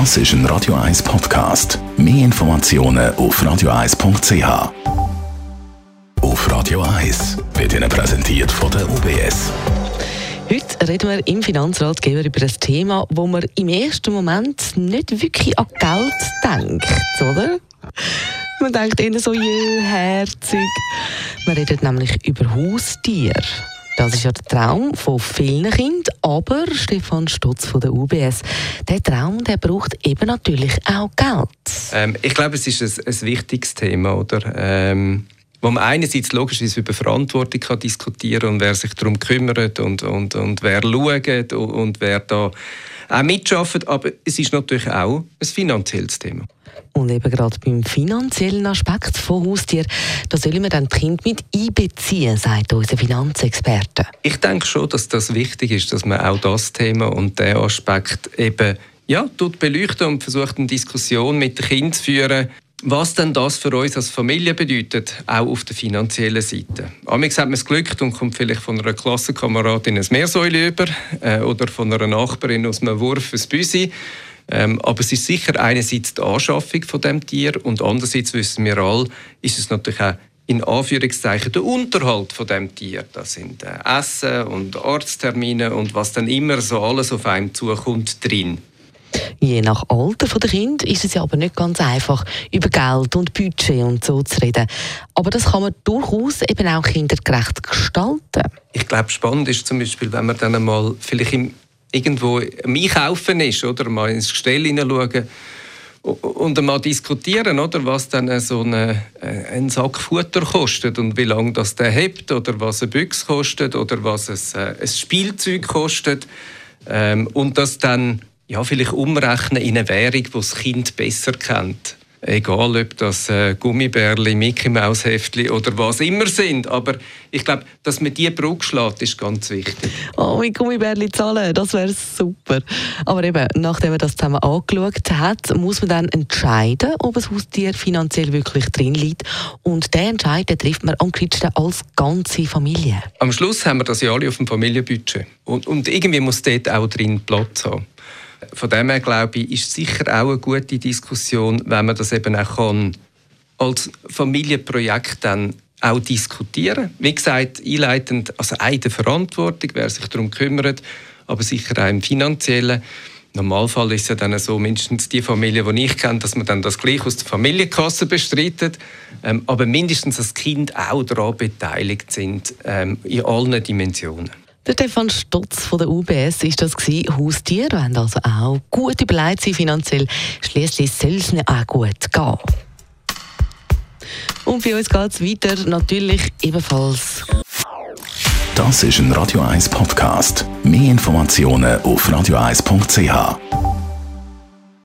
Das ist ein Radio 1 Podcast. Mehr Informationen auf radio1.ch. Auf Radio 1 wird Ihnen präsentiert von der UBS. Heute reden wir im Finanzratgeber über ein Thema, wo man im ersten Moment nicht wirklich an Geld denkt, oder? Man denkt eher so, je, herzig. Wir reden nämlich über Haustiere. Das ist ja der Traum von vielen Kindern, aber Stefan Stutz von der UBS, der Traum, der braucht eben natürlich auch Geld. Ähm, ich glaube, es ist ein, ein wichtiges Thema, oder? Ähm, wo man einerseits logischerweise über Verantwortung kann diskutieren und wer sich darum kümmert und, und, und wer schaut und, und wer da auch mitschafft, aber es ist natürlich auch ein finanzielles Thema. Und eben gerade beim finanziellen Aspekt von Haustieren, da sollen wir dann die Kinder mit einbeziehen, sagt unser Finanzexperte. Ich denke schon, dass das wichtig ist, dass man auch das Thema und den Aspekt eben ja, tut beleuchten und versucht eine Diskussion mit den Kindern zu führen, was denn das für uns als Familie bedeutet, auch auf der finanziellen Seite. Amix hat man es Glück und kommt vielleicht von einer Klassenkameradin ein Meersäule über äh, oder von einer Nachbarin aus einem Wurf ein Büsi. Ähm, aber es ist sicher einerseits die Anschaffung von dem Tier und andererseits wissen wir alle, ist es natürlich auch in Anführungszeichen der Unterhalt von dem Tier. Das sind äh, Essen und Arzttermine und was dann immer so alles auf einem zukommt drin. Je nach Alter der Kind ist es ja aber nicht ganz einfach, über Geld und Budget und so zu reden. Aber das kann man durchaus eben auch kindergerecht gestalten. Ich glaube, spannend ist zum Beispiel, wenn man dann einmal vielleicht im irgendwo am Einkaufen ist, oder mal ins Gestell hineinschauen und mal diskutieren, oder, was dann so eine, äh, ein Sack Futter kostet und wie lange das der hebt oder was eine Büchse kostet oder was ein, äh, ein Spielzeug kostet ähm, und das dann ja, vielleicht umrechnen in eine Währung, die das Kind besser kennt. Egal, ob das äh, Gummibärli, Mickey Maus Heftli oder was immer sind. Aber ich glaube, dass man diese Brücke schlägt, ist ganz wichtig. Oh, mit Gummibärli zahlen, das wäre super. Aber eben, nachdem man das zusammen angeschaut hat, muss man dann entscheiden, ob ein Haustier finanziell wirklich drin liegt. Und den Entscheid den trifft man am kritischsten als ganze Familie. Am Schluss haben wir das ja alle auf dem Familienbudget. Und, und irgendwie muss dort auch drin Platz haben. Von dem her glaube ich, ist sicher auch eine gute Diskussion, wenn man das eben auch kann, als Familienprojekt dann auch diskutieren. Wie gesagt, einleitend, also eine Verantwortung, wer sich darum kümmert, aber sicher auch im finanziellen. Normalfall ist es ja dann so, mindestens die Familie, die ich kenne, dass man dann das gleich aus der Familienkasse bestreitet. Ähm, aber mindestens das Kind auch daran beteiligt sind, ähm, in allen Dimensionen. Der Stefan Stutz von der UBS ist das gewesen. Haustiere haben also auch gut überlegt sein finanziell. Schließlich soll es ihnen auch gut gehen. Und bei uns geht es weiter natürlich ebenfalls. Das ist ein Radio 1 Podcast. Mehr Informationen auf radio1.ch.